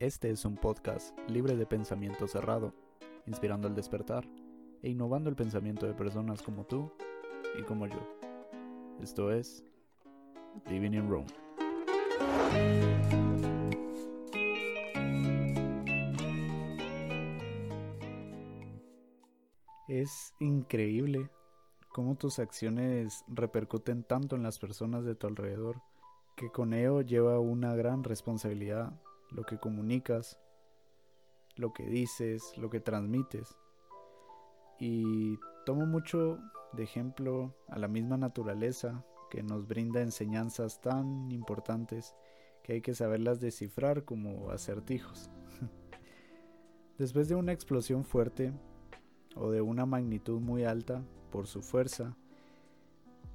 Este es un podcast libre de pensamiento cerrado, inspirando al despertar e innovando el pensamiento de personas como tú y como yo. Esto es Living in Rome. Es increíble cómo tus acciones repercuten tanto en las personas de tu alrededor, que con ello lleva una gran responsabilidad lo que comunicas, lo que dices, lo que transmites. Y tomo mucho de ejemplo a la misma naturaleza que nos brinda enseñanzas tan importantes que hay que saberlas descifrar como acertijos. Después de una explosión fuerte o de una magnitud muy alta por su fuerza,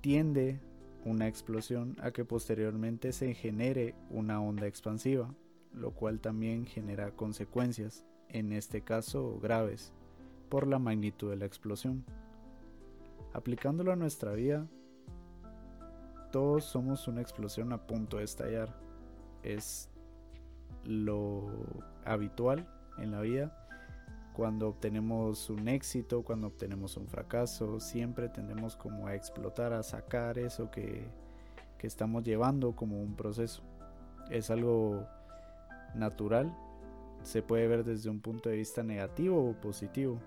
tiende una explosión a que posteriormente se genere una onda expansiva, lo cual también genera consecuencias, en este caso graves, por la magnitud de la explosión. Aplicándolo a nuestra vida, todos somos una explosión a punto de estallar. Es lo habitual en la vida. Cuando obtenemos un éxito, cuando obtenemos un fracaso, siempre tendemos como a explotar, a sacar eso que, que estamos llevando como un proceso. Es algo natural. Se puede ver desde un punto de vista negativo o positivo.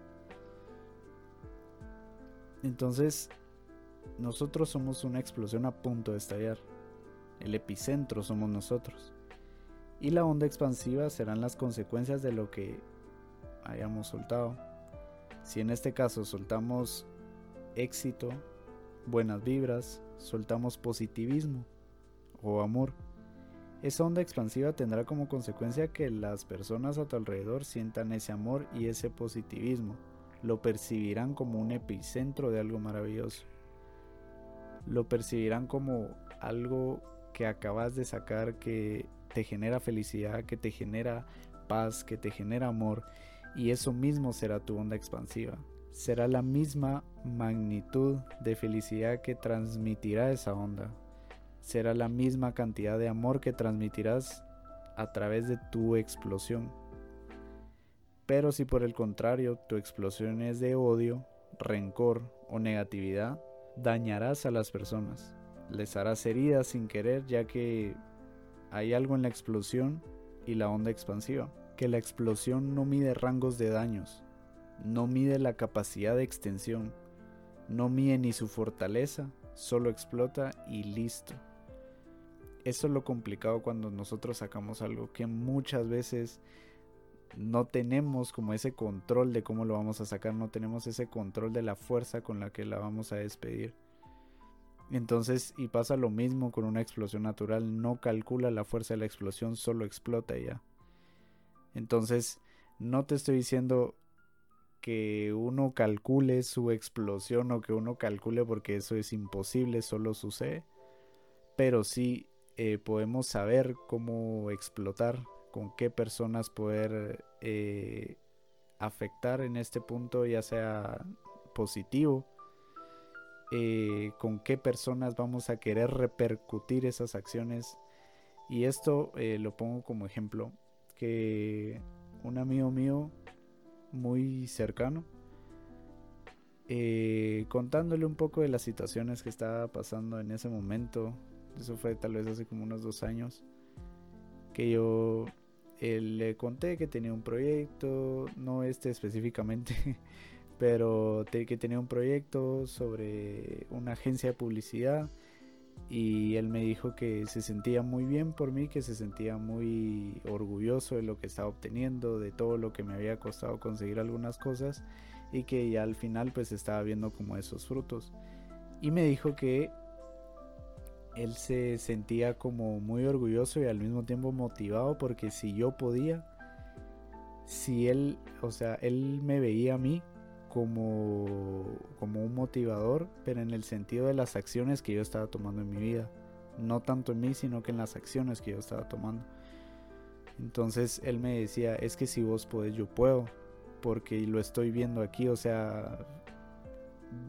Entonces, nosotros somos una explosión a punto de estallar. El epicentro somos nosotros. Y la onda expansiva serán las consecuencias de lo que hayamos soltado. Si en este caso soltamos éxito, buenas vibras, soltamos positivismo o amor, esa onda expansiva tendrá como consecuencia que las personas a tu alrededor sientan ese amor y ese positivismo. Lo percibirán como un epicentro de algo maravilloso lo percibirán como algo que acabas de sacar que te genera felicidad, que te genera paz, que te genera amor y eso mismo será tu onda expansiva. Será la misma magnitud de felicidad que transmitirá esa onda. Será la misma cantidad de amor que transmitirás a través de tu explosión. Pero si por el contrario tu explosión es de odio, rencor o negatividad, dañarás a las personas, les harás heridas sin querer ya que hay algo en la explosión y la onda expansiva, que la explosión no mide rangos de daños, no mide la capacidad de extensión, no mide ni su fortaleza, solo explota y listo. Eso es lo complicado cuando nosotros sacamos algo que muchas veces no tenemos como ese control de cómo lo vamos a sacar, no tenemos ese control de la fuerza con la que la vamos a despedir. Entonces, y pasa lo mismo con una explosión natural, no calcula la fuerza de la explosión, solo explota ya. Entonces, no te estoy diciendo que uno calcule su explosión o que uno calcule porque eso es imposible, solo sucede. Pero sí eh, podemos saber cómo explotar con qué personas poder eh, afectar en este punto, ya sea positivo, eh, con qué personas vamos a querer repercutir esas acciones. Y esto lo pongo como ejemplo, que un amigo mío muy cercano, contándole un poco de las situaciones que estaba pasando en ese momento, eso fue tal vez hace como unos dos años, que yo le conté que tenía un proyecto, no este específicamente, pero que tenía un proyecto sobre una agencia de publicidad y él me dijo que se sentía muy bien por mí, que se sentía muy orgulloso de lo que estaba obteniendo, de todo lo que me había costado conseguir algunas cosas y que ya al final pues estaba viendo como esos frutos. Y me dijo que él se sentía como muy orgulloso y al mismo tiempo motivado porque si yo podía, si él, o sea, él me veía a mí como, como un motivador, pero en el sentido de las acciones que yo estaba tomando en mi vida. No tanto en mí, sino que en las acciones que yo estaba tomando. Entonces él me decía, es que si vos podés, yo puedo, porque lo estoy viendo aquí, o sea,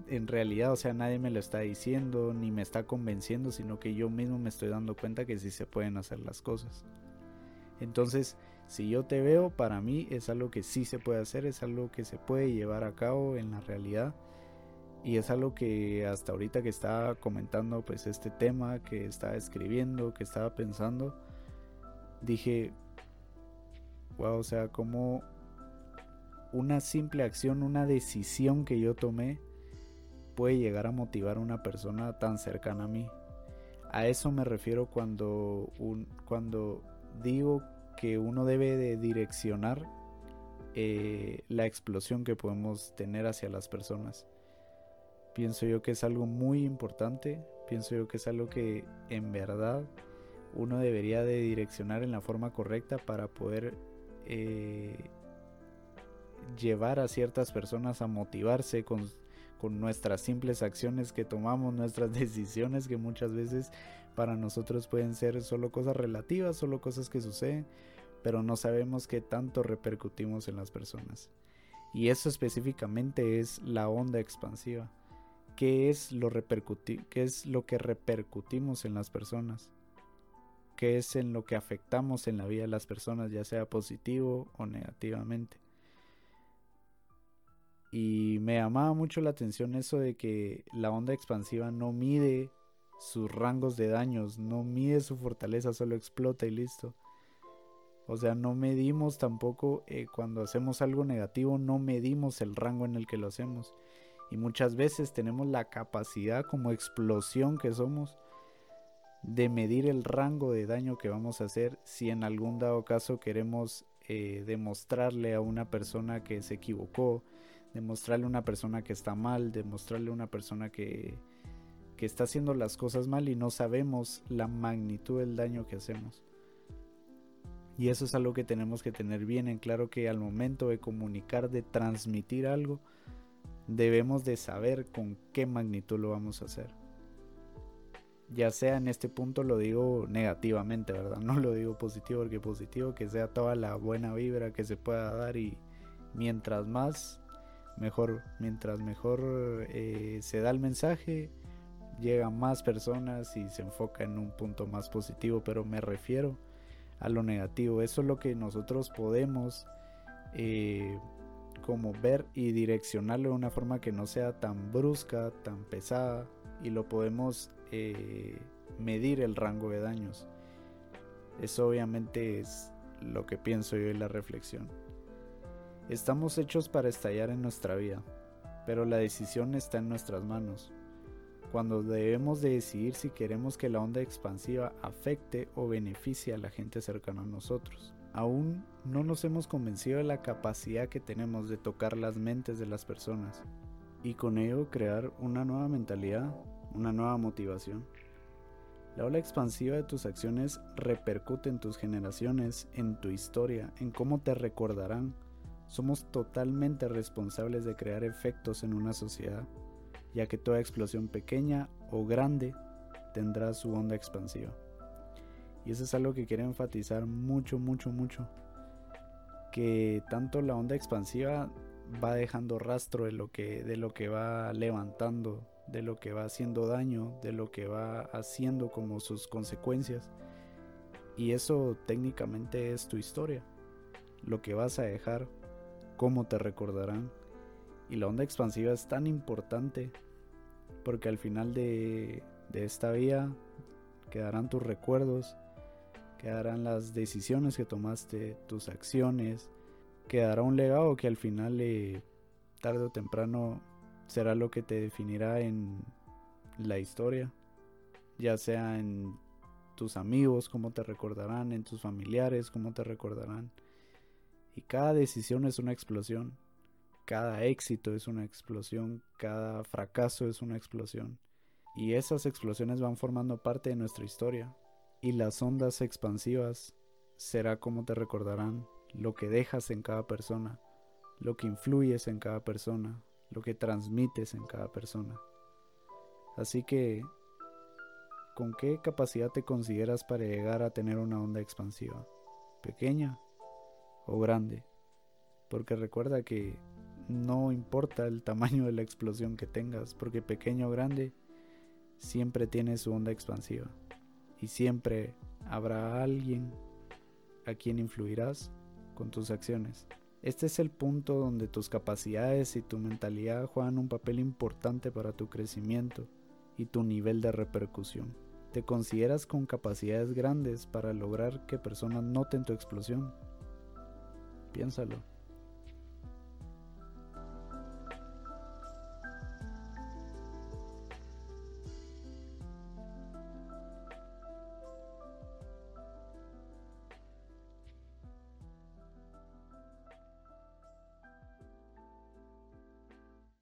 en realidad, o sea, nadie me lo está diciendo ni me está convenciendo, sino que yo mismo me estoy dando cuenta que sí se pueden hacer las cosas. Entonces, Si yo te veo, para mí es algo que sí se puede hacer, es algo que se puede llevar a cabo en la realidad. Y es algo que hasta ahorita que estaba comentando pues este tema, que estaba escribiendo, que estaba pensando, dije, wow, o sea, como una simple acción, una decisión que yo tomé puede llegar a motivar a una persona tan cercana a mí. A eso me refiero cuando, un, cuando digo que uno debe de direccionar eh, la explosión que podemos tener hacia las personas. Pienso yo que es algo muy importante, pienso yo que es algo que en verdad uno debería de direccionar en la forma correcta para poder eh, llevar a ciertas personas a motivarse con, con nuestras simples acciones que tomamos, nuestras decisiones que muchas veces para nosotros pueden ser solo cosas relativas, solo cosas que suceden, pero no sabemos qué tanto repercutimos en las personas. Y eso específicamente es la onda expansiva. ¿Qué es lo, qué es lo que repercutimos en las personas? ¿Qué es en lo que afectamos en la vida de las personas, ya sea positivo o negativamente? Y me llamaba mucho la atención eso de que la onda expansiva no mide sus rangos de daños, no mide su fortaleza, solo explota y listo. O sea, no medimos tampoco eh, cuando hacemos algo negativo, no medimos el rango en el que lo hacemos. Y muchas veces tenemos la capacidad como explosión que somos de medir el rango de daño que vamos a hacer si en algún dado caso queremos eh, demostrarle a una persona que se equivocó, demostrarle a una persona que está mal, demostrarle a una persona que, que está haciendo las cosas mal y no sabemos la magnitud del daño que hacemos. Y eso es algo que tenemos que tener bien en claro que al momento de comunicar, de transmitir algo, debemos de saber con qué magnitud lo vamos a hacer. Ya sea en este punto lo digo negativamente, ¿verdad? No lo digo positivo porque positivo que sea toda la buena vibra que se pueda dar y mientras más mejor, mientras mejor eh, se da el mensaje, llegan más personas y se enfoca en un punto más positivo, pero me refiero a lo negativo. Eso es lo que nosotros podemos eh, como ver y direccionarlo de una forma que no sea tan brusca, tan pesada y lo podemos eh, medir el rango de daños. Eso obviamente es lo que pienso yo en la reflexión. Estamos hechos para estallar en nuestra vida, pero la decisión está en nuestras manos. Cuando debemos de decidir si queremos que la onda expansiva afecte o beneficie a la gente cercana a nosotros. Aún no nos hemos convencido de la capacidad que tenemos de tocar las mentes de las personas y con ello crear una nueva mentalidad, una nueva motivación. La ola expansiva de tus acciones repercute en tus generaciones, en tu historia, en cómo te recordarán, somos totalmente responsables de crear efectos en una sociedad, ya que toda explosión pequeña o grande tendrá su onda expansiva. Y eso es algo que quiero enfatizar mucho, mucho, mucho. Que tanto la onda expansiva va dejando rastro de lo que, de lo que va levantando, de lo que va haciendo daño, de lo que va haciendo como sus consecuencias. Y eso técnicamente es tu historia. Lo que vas a dejar cómo te recordarán. Y la onda expansiva es tan importante porque al final de, esta vía quedarán tus recuerdos, quedarán las decisiones que tomaste, tus acciones, quedará un legado que al final, eh, tarde o temprano, será lo que te definirá en la historia, ya sea en tus amigos, cómo te recordarán, en tus familiares, cómo te recordarán. Y cada decisión es una explosión. Cada éxito es una explosión. Cada fracaso es una explosión. Y esas explosiones van formando parte de nuestra historia. Y las ondas expansivas será como te recordarán lo que dejas en cada persona, lo que influyes en cada persona, lo que transmites en cada persona. Así que, ¿con qué capacidad te consideras para llegar a tener una onda expansiva? ¿Pequeña o grande. Porque recuerda que no importa el tamaño de la explosión que tengas, porque pequeño o grande siempre tiene su onda expansiva. Y siempre habrá alguien, a quién influirás con tus acciones. Este es el punto donde tus capacidades y tu mentalidad juegan un papel importante para tu crecimiento y tu nivel de repercusión. ¿Te consideras con capacidades grandes para lograr que personas noten tu explosión? Piénsalo.